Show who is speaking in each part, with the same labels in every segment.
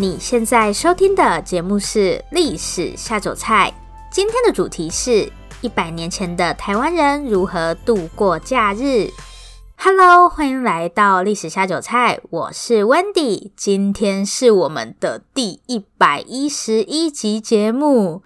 Speaker 1: 你现在收听的节目是《历史下酒菜》，今天的主题是一百年前的台湾人如何度过假日。Hello，欢迎来到《历史下酒菜》，我是 Wendy，今天是我们的第一百一十一集节目。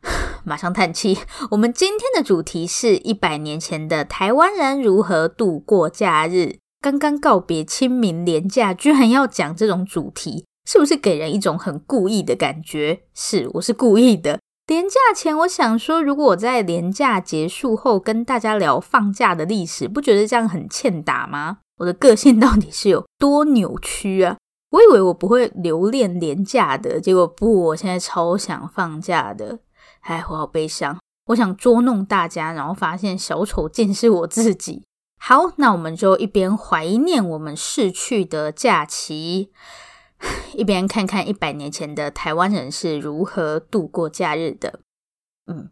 Speaker 1: 马上叹气，我们今天的主题是一百年前的台湾人如何度过假日。刚刚告别清明连假，居然要讲这种主题。是不是给人一种很故意的感觉？是，我是故意的。年假前，我想说，如果我在年假结束后跟大家聊放假的历史，不觉得这样很欠打吗？我的个性到底是有多扭曲啊？我以为我不会留恋年假的，结果不，我现在超想放假的。哎，我好悲伤。我想捉弄大家，然后发现小丑竟是我自己。好，那我们就一边怀念我们逝去的假期。一边看看一百年前的台湾人是如何度过假日的。嗯，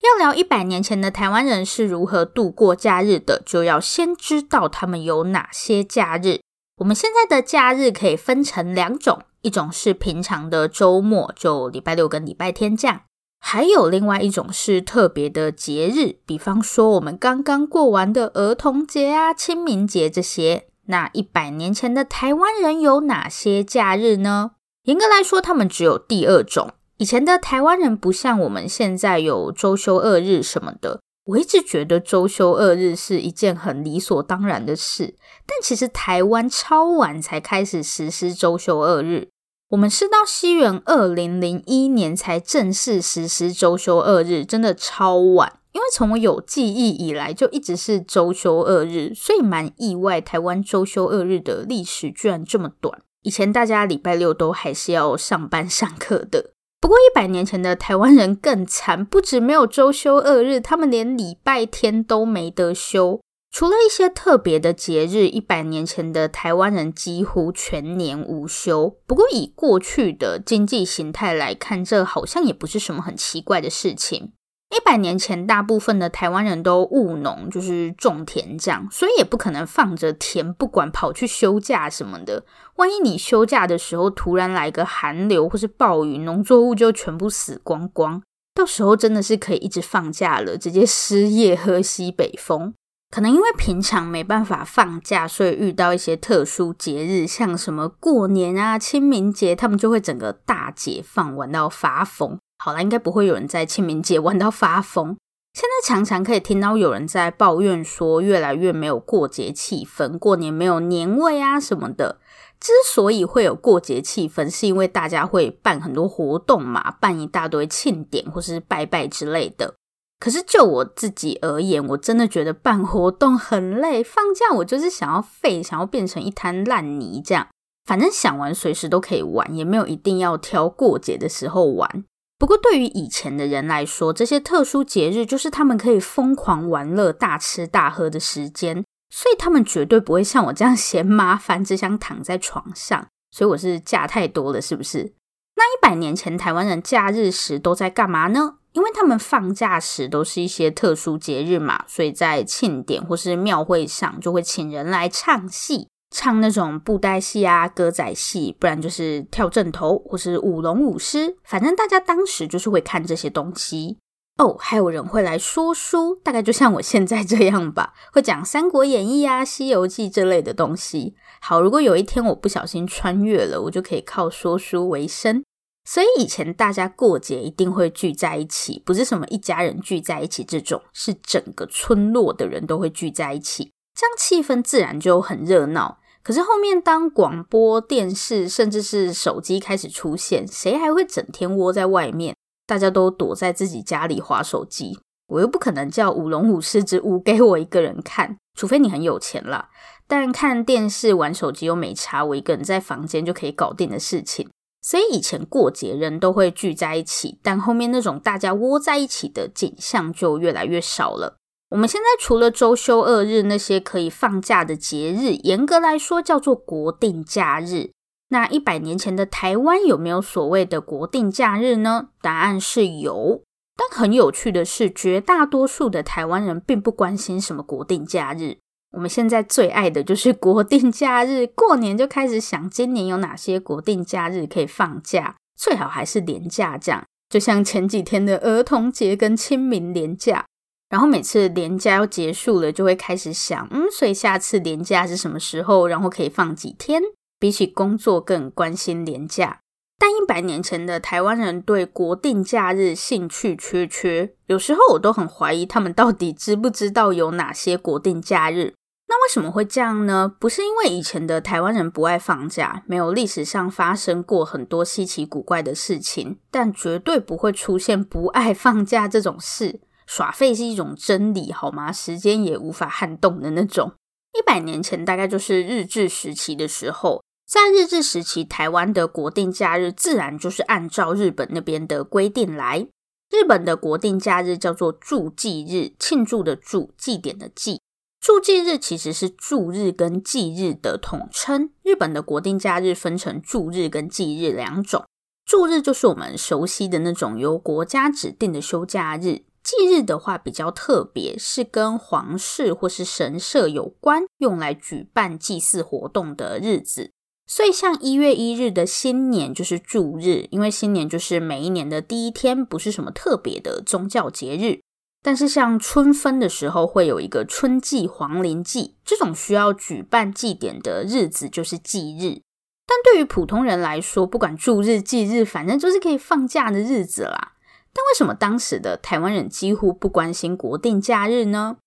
Speaker 1: 要聊一百年前的台湾人是如何度过假日的，就要先知道他们有哪些假日。我们现在的假日可以分成两种，一种是平常的周末，就礼拜六跟礼拜天这样；还有另外一种是特别的节日，比方说我们刚刚过完的儿童节啊、清明节这些。那一百年前的台湾人有哪些假日呢？严格来说，他们只有第二种。以前的台湾人不像我们现在有周休二日什么的。我一直觉得周休二日是一件很理所当然的事，但其实台湾超晚才开始实施周休二日。我们是到西元二零零一年才正式实施周休二日，真的超晚。因为从我有记忆以来，就一直是周休二日，所以蛮意外，台湾周休二日的历史居然这么短。以前大家礼拜六都还是要上班上课的。不过一百年前的台湾人更惨，不止没有周休二日，他们连礼拜天都没得休。除了一些特别的节日，一百年前的台湾人几乎全年无休。不过以过去的经济形态来看，这好像也不是什么很奇怪的事情。一百年前，大部分的台湾人都务农，就是种田这样，所以也不可能放着田不管，跑去休假什么的。万一你休假的时候突然来个寒流或是暴雨，农作物就全部死光光，到时候真的是可以一直放假了，直接失业喝西北风。可能因为平常没办法放假，所以遇到一些特殊节日，像什么过年啊、清明节，他们就会整个大解放，玩到发疯。好了，应该不会有人在清明节玩到发疯。现在常常可以听到有人在抱怨说，越来越没有过节气氛，过年没有年味啊什么的。之所以会有过节气氛，是因为大家会办很多活动嘛，办一大堆庆典或是拜拜之类的。可是就我自己而言，我真的觉得办活动很累。放假我就是想要废，想要变成一滩烂泥这样。反正想玩随时都可以玩，也没有一定要挑过节的时候玩。不过，对于以前的人来说，这些特殊节日就是他们可以疯狂玩乐、大吃大喝的时间，所以他们绝对不会像我这样嫌麻烦，只想躺在床上。所以我是假太多了，是不是？那一百年前台湾人假日时都在干嘛呢？因为他们放假时都是一些特殊节日嘛，所以在庆典或是庙会上就会请人来唱戏。唱那种布袋戏啊、歌仔戏，不然就是跳阵头或是舞龙舞狮，反正大家当时就是会看这些东西哦。还有人会来说书，大概就像我现在这样吧，会讲《三国演义》啊、《西游记》这类的东西。好，如果有一天我不小心穿越了，我就可以靠说书为生。所以以前大家过节一定会聚在一起，不是什么一家人聚在一起这种，是整个村落的人都会聚在一起。这样气氛自然就很热闹。可是后面当广播电视甚至是手机开始出现，谁还会整天窝在外面？大家都躲在自己家里划手机。我又不可能叫舞龙舞狮之舞给我一个人看，除非你很有钱啦。但看电视、玩手机又没差，我一个人在房间就可以搞定的事情。所以以前过节人都会聚在一起，但后面那种大家窝在一起的景象就越来越少了。我们现在除了周休二日那些可以放假的节日，严格来说叫做国定假日。那一百年前的台湾有没有所谓的国定假日呢？答案是有。但很有趣的是，绝大多数的台湾人并不关心什么国定假日。我们现在最爱的就是国定假日，过年就开始想今年有哪些国定假日可以放假，最好还是连假这样。就像前几天的儿童节跟清明连假。然后每次年假要结束了，就会开始想，嗯，所以下次年假是什么时候？然后可以放几天？比起工作更关心年假。但一百年前的台湾人对国定假日兴趣缺缺，有时候我都很怀疑他们到底知不知道有哪些国定假日。那为什么会这样呢？不是因为以前的台湾人不爱放假，没有历史上发生过很多稀奇古怪的事情，但绝对不会出现不爱放假这种事。耍废是一种真理，好吗？时间也无法撼动的那种。一百年前大概就是日治时期的时候，在日治时期，台湾的国定假日自然就是按照日本那边的规定来。日本的国定假日叫做祝祭日，庆祝的祝，祭典的祭。祝祭日其实是祝日跟祭日的统称。日本的国定假日分成祝日跟祭日两种。祝日就是我们熟悉的那种由国家指定的休假日。祭日的话比较特别，是跟皇室或是神社有关，用来举办祭祀活动的日子。所以像一月一日的新年就是祝日，因为新年就是每一年的第一天，不是什么特别的宗教节日。但是像春分的时候会有一个春季、皇陵祭，这种需要举办祭典的日子就是祭日。但对于普通人来说，不管祝日、祭日，反正就是可以放假的日子啦。但为什么当时的台湾人几乎不关心国定假日呢？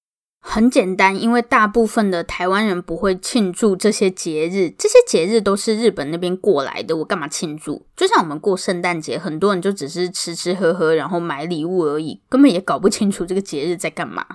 Speaker 1: 很简单，因为大部分的台湾人不会庆祝这些节日，这些节日都是日本那边过来的，我干嘛庆祝？就像我们过圣诞节，很多人就只是吃吃喝喝，然后买礼物而已，根本也搞不清楚这个节日在干嘛。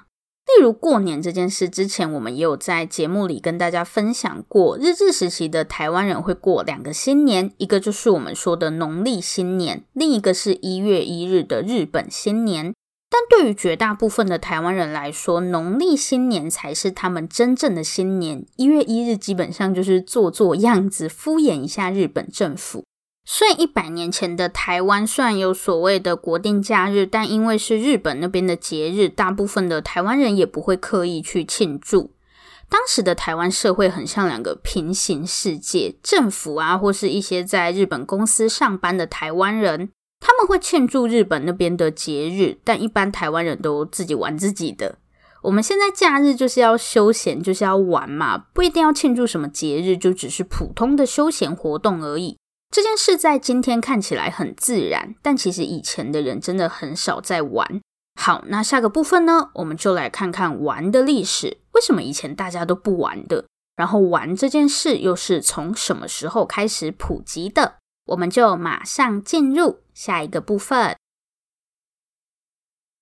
Speaker 1: 例如过年这件事，之前我们也有在节目里跟大家分享过。日治时期的台湾人会过两个新年，一个就是我们说的农历新年，另一个是一月一日的日本新年。但对于绝大部分的台湾人来说，农历新年才是他们真正的新年。一月一日基本上就是做做样子，敷衍一下日本政府。所以一百年前的台湾虽然有所谓的国定假日，但因为是日本那边的节日，大部分的台湾人也不会刻意去庆祝。当时的台湾社会很像两个平行世界，政府啊，或是一些在日本公司上班的台湾人，他们会庆祝日本那边的节日，但一般台湾人都自己玩自己的。我们现在假日就是要休闲，就是要玩嘛，不一定要庆祝什么节日，就只是普通的休闲活动而已。这件事在今天看起来很自然，但其实以前的人真的很少在玩。好，那下个部分呢，我们就来看看玩的历史。为什么以前大家都不玩的？然后玩这件事又是从什么时候开始普及的？我们就马上进入下一个部分。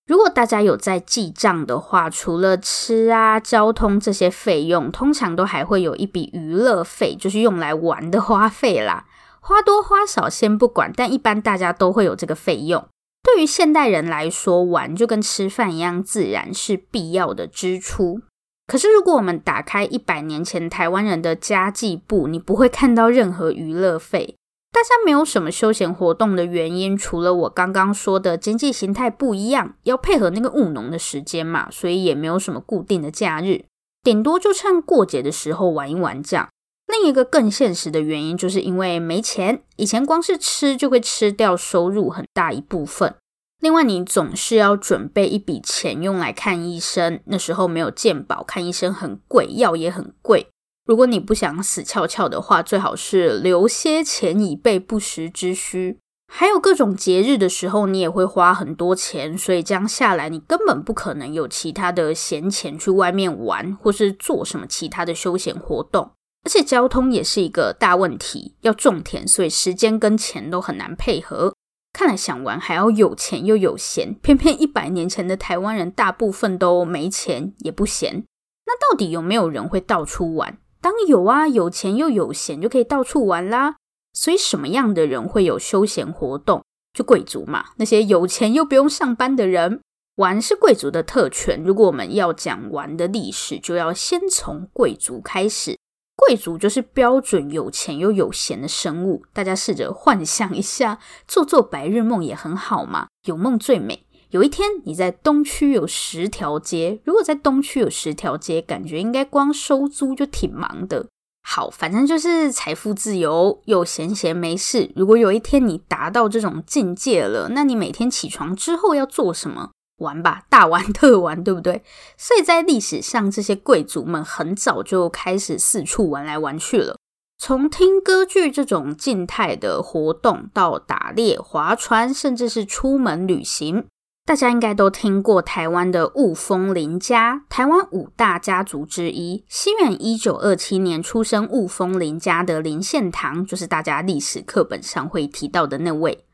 Speaker 1: 如果大家有在记账的话，除了吃啊、交通这些费用，通常都还会有一笔娱乐费，就是用来玩的花费啦。花多花少先不管，但一般大家都会有这个费用。对于现代人来说，玩就跟吃饭一样自然，是必要的支出。可是如果我们打开一百年前台湾人的家计簿，你不会看到任何娱乐费。大家没有什么休闲活动的原因，除了我刚刚说的经济形态不一样，要配合那个务农的时间嘛，所以也没有什么固定的假日，顶多就趁过节的时候玩一玩这样。另一个更现实的原因，就是因为没钱。以前光是吃就会吃掉收入很大一部分。另外，你总是要准备一笔钱用来看医生。那时候没有健保，看医生很贵，药也很贵。如果你不想死翘翘的话，最好是留些钱以备不时之需。还有各种节日的时候，你也会花很多钱，所以这样下来，你根本不可能有其他的闲钱去外面玩，或是做什么其他的休闲活动。而且交通也是一个大问题，要种田，所以时间跟钱都很难配合。看来想玩还要有钱又有闲，偏偏一百年前的台湾人大部分都没钱也不闲。那到底有没有人会到处玩？当有啊，有钱又有闲，就可以到处玩啦。所以什么样的人会有休闲活动？就贵族嘛，那些有钱又不用上班的人，玩是贵族的特权。如果我们要讲玩的历史，就要先从贵族开始。贵族就是标准有钱又有闲的生物。大家试着幻想一下，做做白日梦也很好嘛，有梦最美。有一天你在东区有十条街，如果在东区有十条街，感觉应该光收租就挺忙的。好，反正就是财富自由，又闲闲没事。如果有一天你达到这种境界了，那你每天起床之后要做什么？玩吧，大玩特玩，对不对？所以在历史上，这些贵族们很早就开始四处玩来玩去了。从听歌剧这种静态的活动，到打猎、划船，甚至是出门旅行。大家应该都听过台湾的雾峰林家，台湾五大家族之一。西元一九二七年出生雾峰林家的林献堂，就是大家历史课本上会提到的那位。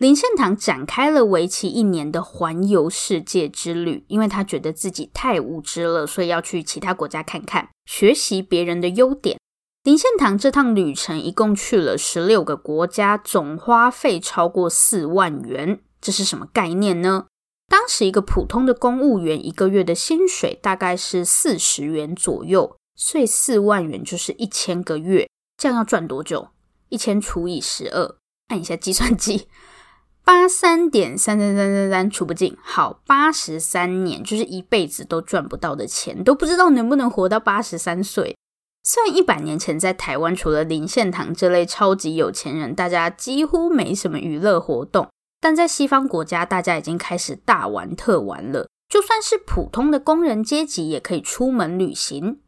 Speaker 1: 林献堂展开了为期一年的环游世界之旅，因为他觉得自己太无知了，所以要去其他国家看看，学习别人的优点。林献堂这趟旅程一共去了十六个国家，总花费超过四万元。这是什么概念呢？当时一个普通的公务员一个月的薪水大概是四十元左右，所以四万元就是一千个月。这样要赚多久？一千除以十二，按一下计算机，八三点三三三三三除不尽。好，八十三年就是一辈子都赚不到的钱，都不知道能不能活到八十三岁。虽然一百年前在台湾，除了林献堂这类超级有钱人，大家几乎没什么娱乐活动。但在西方国家，大家已经开始大玩特玩了。就算是普通的工人阶级，也可以出门旅行。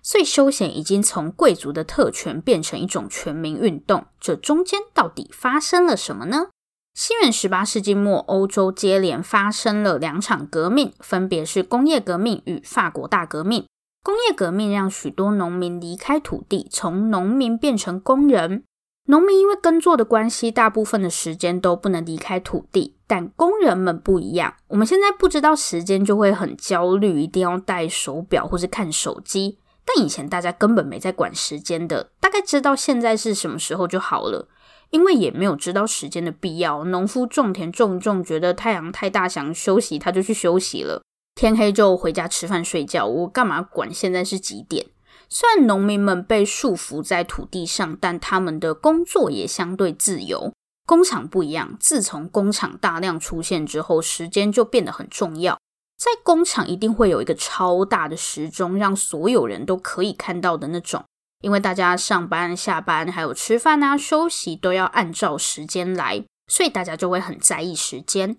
Speaker 1: 所以休闲已经从贵族的特权变成一种全民运动。这中间到底发生了什么呢？西元十八世纪末，欧洲接连发生了两场革命，分别是工业革命与法国大革命。工业革命让许多农民离开土地，从农民变成工人。农民因为耕作的关系，大部分的时间都不能离开土地，但工人们不一样。我们现在不知道时间，就会很焦虑，一定要戴手表或是看手机。但以前大家根本没在管时间的，大概知道现在是什么时候就好了，因为也没有知道时间的必要。农夫种田种一种，觉得太阳太大想休息，他就去休息了。天黑就回家吃饭睡觉，我干嘛管现在是几点？虽然农民们被束缚在土地上，但他们的工作也相对自由。工厂不一样，自从工厂大量出现之后，时间就变得很重要。在工厂一定会有一个超大的时钟，让所有人都可以看到的那种。因为大家上班、下班，还有吃饭啊、休息，都要按照时间来，所以大家就会很在意时间。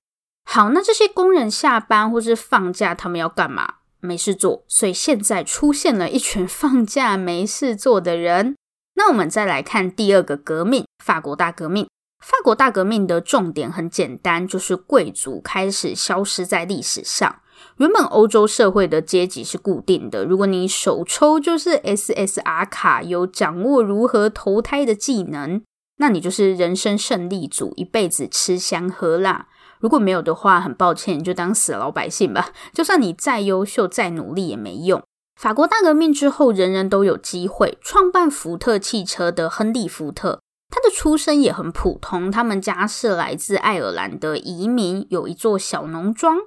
Speaker 1: 好，那这些工人下班或是放假，他们要干嘛？没事做，所以现在出现了一群 放假没事做的人。那我们再来看第二个革命——法国大革命。法国大革命的重点很简单，就是贵族开始消失在历史上。原本欧洲社会的阶级是固定的，如果你手抽就是 SSR 卡，有掌握如何投胎的技能，那你就是人生胜利组，一辈子吃香喝辣。如果没有的话，很抱歉，你就当死老百姓吧。就算你再优秀、再努力也没用。法国大革命之后，人人都有机会。创办福特汽车的亨利·福特，他的出身也很普通，他们家是来自爱尔兰的移民，有一座小农庄。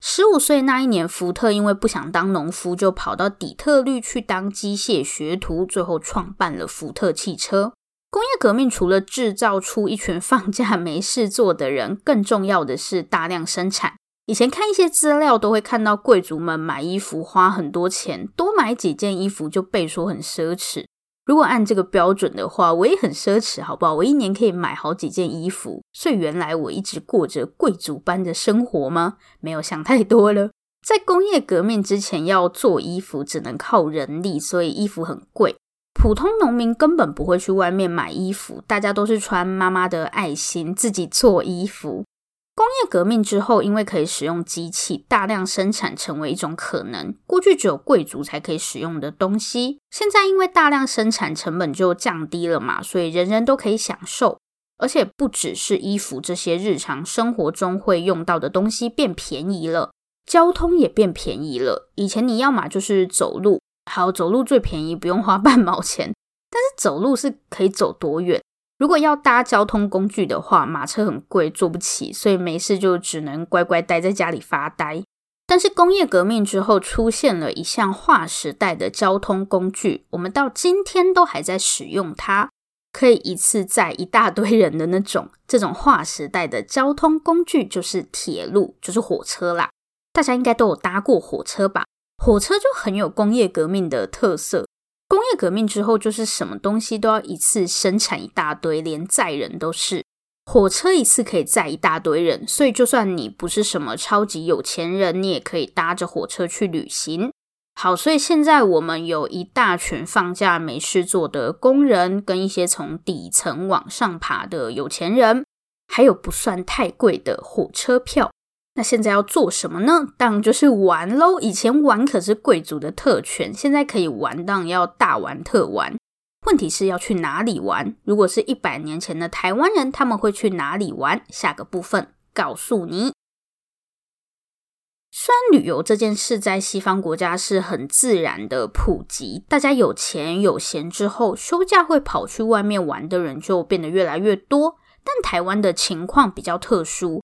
Speaker 1: 十五岁那一年，福特因为不想当农夫，就跑到底特律去当机械学徒，最后创办了福特汽车。工业革命除了制造出一群放假没事做的人，更重要的是大量生产。以前看一些资料都会看到贵族们买衣服花很多钱，多买几件衣服就被说很奢侈。如果按这个标准的话，我也很奢侈，好不好？我一年可以买好几件衣服。所以原来我一直过着贵族般的生活吗？没有想太多了。在工业革命之前，要做衣服只能靠人力，所以衣服很贵。普通农民根本不会去外面买衣服，大家都是穿妈妈的爱心，自己做衣服。工业革命之后，因为可以使用机器，大量生产成为一种可能。过去只有贵族才可以使用的东西，现在因为大量生产，成本就降低了嘛，所以人人都可以享受。而且不只是衣服，这些日常生活中会用到的东西变便宜了，交通也变便宜了。以前你要么就是走路。好，走路最便宜，不用花半毛钱。但是走路是可以走多远？如果要搭交通工具的话，马车很贵，坐不起，所以没事就只能乖乖待在家里发呆。但是工业革命之后，出现了一项划时代的交通工具，我们到今天都还在使用它，可以一次载一大堆人的那种。这种划时代的交通工具就是铁路，就是火车啦。大家应该都有搭过火车吧？火车就很有工业革命的特色。工业革命之后，就是什么东西都要一次生产一大堆，连载人都是。火车一次可以载一大堆人，所以就算你不是什么超级有钱人，你也可以搭着火车去旅行。好，所以现在我们有一大群放假没事做的工人，跟一些从底层往上爬的有钱人，还有不算太贵的火车票。那现在要做什么呢？当然就是玩喽。以前玩可是贵族的特权，现在可以玩，当然要大玩特玩。问题是要去哪里玩？如果是一百年前的台湾人，他们会去哪里玩？下个部分告诉你。虽然旅游这件事在西方国家是很自然的普及，大家有钱有闲之后，休假会跑去外面玩的人就变得越来越多。但台湾的情况比较特殊。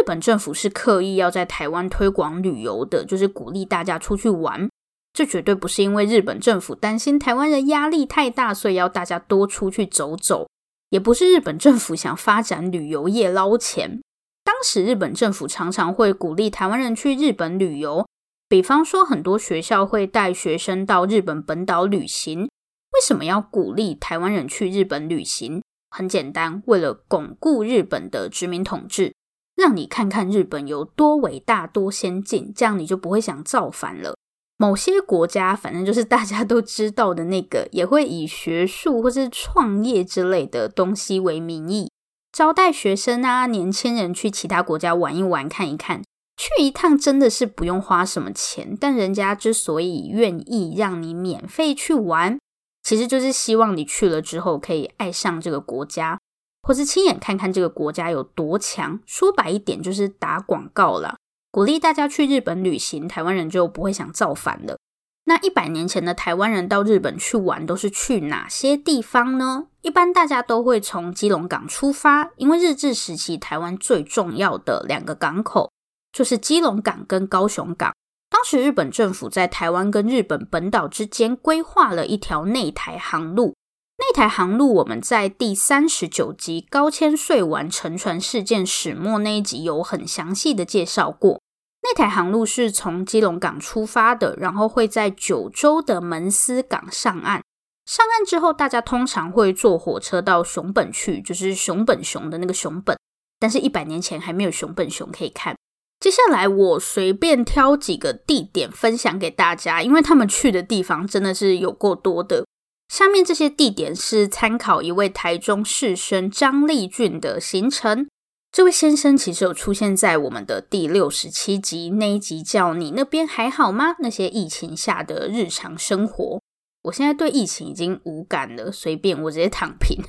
Speaker 1: 日本政府是刻意要在台湾推广旅游的，就是鼓励大家出去玩。这绝对不是因为日本政府担心台湾人压力太大，所以要大家多出去走走，也不是日本政府想发展旅游业捞钱。当时日本政府常常会鼓励台湾人去日本旅游，比方说很多学校会带学生到日本本岛旅行。为什么要鼓励台湾人去日本旅行？很简单，为了巩固日本的殖民统治。让你看看日本有多伟大、多先进，这样你就不会想造反了。某些国家，反正就是大家都知道的那个，也会以学术或是创业之类的东西为名义，招待学生啊、年轻人去其他国家玩一玩、看一看。去一趟真的是不用花什么钱，但人家之所以愿意让你免费去玩，其实就是希望你去了之后可以爱上这个国家。或是亲眼看看这个国家有多强，说白一点就是打广告啦，鼓励大家去日本旅行，台湾人就不会想造反了。那一百年前的台湾人到日本去玩，都是去哪些地方呢？一般大家都会从基隆港出发，因为日治时期台湾最重要的两个港口就是基隆港跟高雄港。当时日本政府在台湾跟日本本岛之间规划了一条内台航路。那台航路，我们在第三十九集高千穗丸沉船事件始末那一集有很详细的介绍过。那台航路是从基隆港出发的，然后会在九州的门司港上岸。上岸之后，大家通常会坐火车到熊本去，就是熊本熊的那个熊本。但是，一百年前还没有熊本熊可以看。接下来，我随便挑几个地点分享给大家，因为他们去的地方真的是有够多的。下面这些地点是参考一位台中士绅张立俊的行程。这位先生其实有出现在我们的第六十七集那一集，叫你那边还好吗？那些疫情下的日常生活。我现在对疫情已经无感了，随便我直接躺平。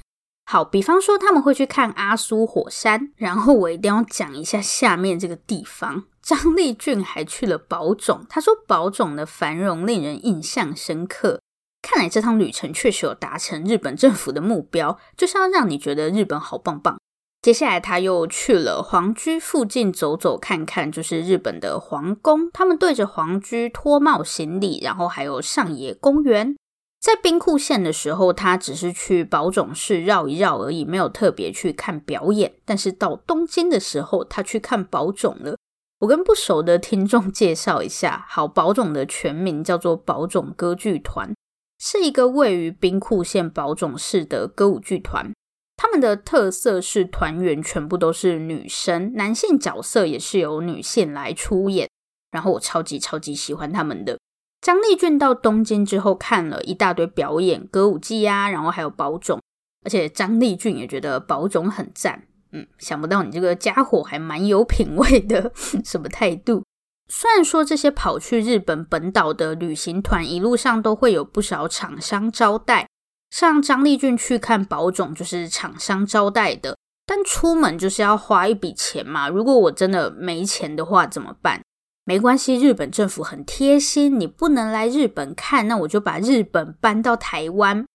Speaker 1: 好，比方说他们会去看阿苏火山，然后我一定要讲一下下面这个地方。张立俊还去了宝塚，他说宝塚的繁荣令人印象深刻。看来这趟旅程确实有达成日本政府的目标，就是要让你觉得日本好棒棒。接下来他又去了皇居附近走走看看，就是日本的皇宫。他们对着皇居脱帽行礼，然后还有上野公园。在兵库县的时候，他只是去宝塚市绕一绕而已，没有特别去看表演。但是到东京的时候，他去看宝塚了。我跟不熟的听众介绍一下，好，宝塚的全名叫做宝塚歌剧团。是一个位于兵库县宝塚市的歌舞剧团，他们的特色是团员全部都是女生，男性角色也是由女性来出演。然后我超级超级喜欢他们的。张丽俊到东京之后看了一大堆表演，歌舞伎啊，然后还有宝塚，而且张丽俊也觉得宝塚很赞。嗯，想不到你这个家伙还蛮有品味的，什么态度？虽然说这些跑去日本本岛的旅行团一路上都会有不少厂商招待，像张立俊去看宝塚就是厂商招待的，但出门就是要花一笔钱嘛。如果我真的没钱的话怎么办？没关系，日本政府很贴心，你不能来日本看，那我就把日本搬到台湾。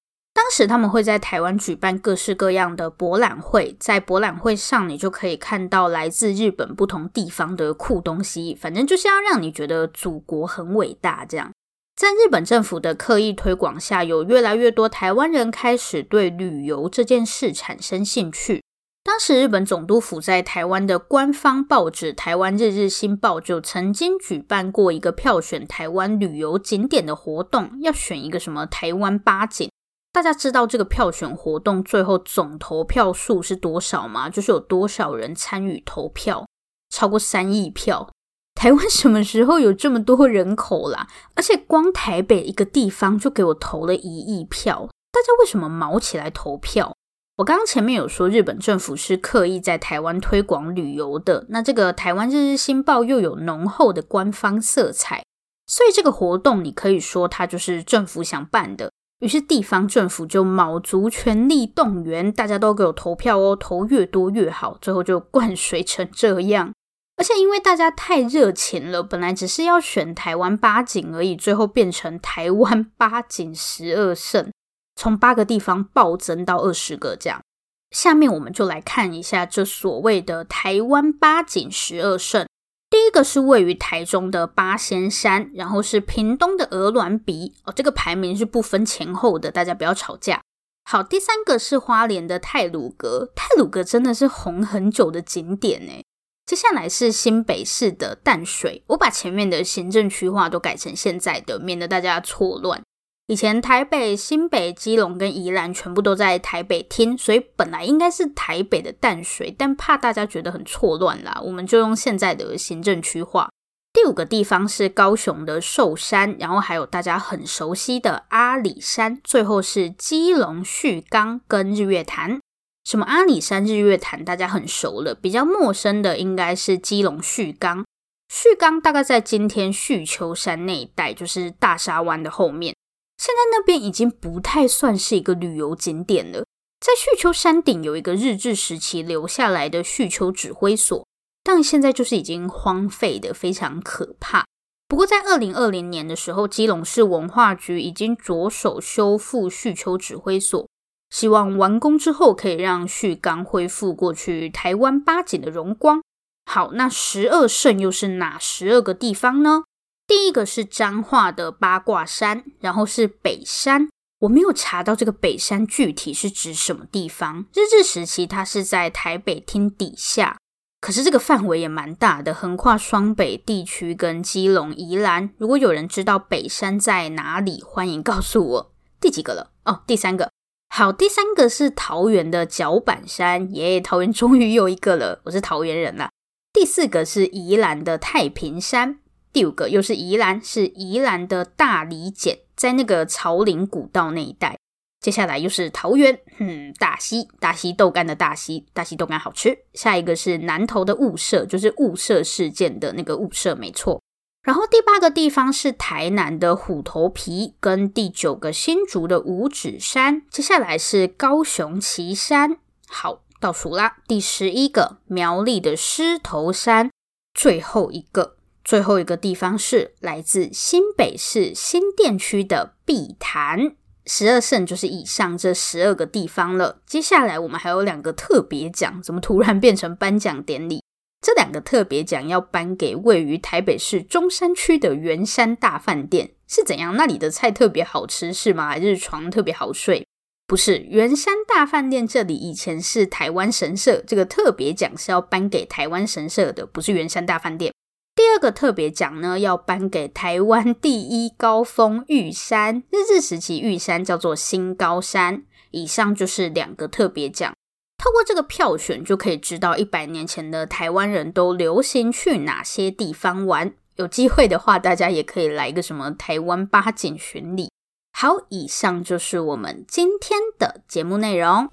Speaker 1: 当时他们会在台湾举办各式各样的博览会，在博览会上，你就可以看到来自日本不同地方的酷东西，反正就是要让你觉得祖国很伟大。这样，在日本政府的刻意推广下，有越来越多台湾人开始对旅游这件事产生兴趣。当时，日本总督府在台湾的官方报纸《台湾日日新报》就曾经举办过一个票选台湾旅游景点的活动，要选一个什么台湾八景。大家知道这个票选活动最后总投票数是多少吗？就是有多少人参与投票？超过三亿票。台湾什么时候有这么多人口啦？而且光台北一个地方就给我投了一亿票，大家为什么毛起来投票？我刚刚前面有说，日本政府是刻意在台湾推广旅游的。那这个台湾日日新报又有浓厚的官方色彩，所以这个活动你可以说它就是政府想办的。于是地方政府就卯足全力动员，大家都给我投票哦，投越多越好。最后就灌水成这样。而且因为大家太热情了，本来只是要选台湾八景而已，最后变成台湾八景十二胜。从八个地方暴增到二十个，这样。下面我们就来看一下这所谓的台湾八景十二胜。第一个是位于台中的八仙山，然后是屏东的鹅銮鼻哦，这个排名是不分前后的，大家不要吵架。好，第三个是花莲的太鲁阁，太鲁阁真的是红很久的景点诶。接下来是新北市的淡水，我把前面的行政区划都改成现在的，免得大家错乱。以前台北、新北、基隆跟宜兰全部都在台北厅，所以本来应该是台北的淡水，但怕大家觉得很错乱啦，我们就用现在的行政区划。第五个地方是高雄的寿山，然后还有大家很熟悉的阿里山，最后是基隆旭冈跟日月潭。什么阿里山、日月潭大家很熟了，比较陌生的应该是基隆旭冈。旭冈大概在今天旭丘山那一带，就是大沙湾的后面。现在那边已经不太算是一个旅游景点了。在旭丘山顶有一个日治时期留下来的旭丘指挥所，但现在就是已经荒废的非常可怕。不过在二零二零年的时候，基隆市文化局已经着手修复旭丘指挥所，希望完工之后可以让旭冈恢复过去台湾八景的荣光。好，那十二胜又是哪十二个地方呢？第一个是彰化的八卦山，然后是北山。我没有查到这个北山具体是指什么地方。日治时期，它是在台北厅底下，可是这个范围也蛮大的，横跨双北地区跟基隆、宜兰。如果有人知道北山在哪里，欢迎告诉我。第几个了？哦，第三个。好，第三个是桃园的角板山，耶，桃园终于有一个了。我是桃园人啦。第四个是宜兰的太平山。第五个又是宜兰，是宜兰的大理捡，在那个朝林古道那一带。接下来又是桃园，嗯，大溪，大溪豆干的大溪，大溪豆干好吃。下一个是南投的雾社，就是雾社事件的那个雾社，没错。然后第八个地方是台南的虎头皮，跟第九个新竹的五指山。接下来是高雄旗山，好，倒数啦。第十一个苗栗的狮头山，最后一个。最后一个地方是来自新北市新店区的碧潭，十二胜就是以上这十二个地方了。接下来我们还有两个特别奖，怎么突然变成颁奖典礼？这两个特别奖要颁给位于台北市中山区的圆山大饭店，是怎样？那里的菜特别好吃是吗？还是床特别好睡？不是，圆山大饭店这里以前是台湾神社，这个特别奖是要颁给台湾神社的，不是圆山大饭店。第二个特别奖呢，要颁给台湾第一高峰玉山，日治时期玉山叫做新高山。以上就是两个特别奖。透过这个票选，就可以知道一百年前的台湾人都流行去哪些地方玩。有机会的话，大家也可以来一个什么台湾八景巡礼。好，以上就是我们今天的节目内容。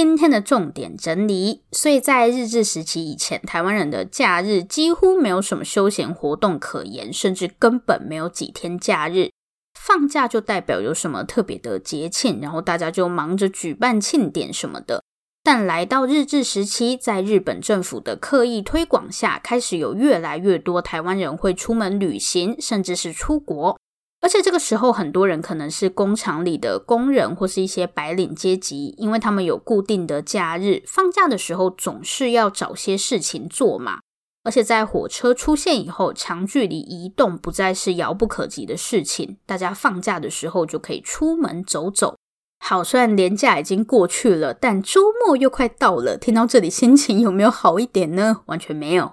Speaker 1: 今天的重点整理，所以在日治时期以前，台湾人的假日几乎没有什么休闲活动可言，甚至根本没有几天假日。放假就代表有什么特别的节庆，然后大家就忙着举办庆典什么的。但来到日治时期，在日本政府的刻意推广下，开始有越来越多台湾人会出门旅行，甚至是出国。而且这个时候，很多人可能是工厂里的工人，或是一些白领阶级，因为他们有固定的假日，放假的时候总是要找些事情做嘛。而且在火车出现以后，长距离移动不再是遥不可及的事情，大家放假的时候就可以出门走走。好，虽然连假已经过去了，但周末又快到了。听到这里，心情有没有好一点呢？完全没有。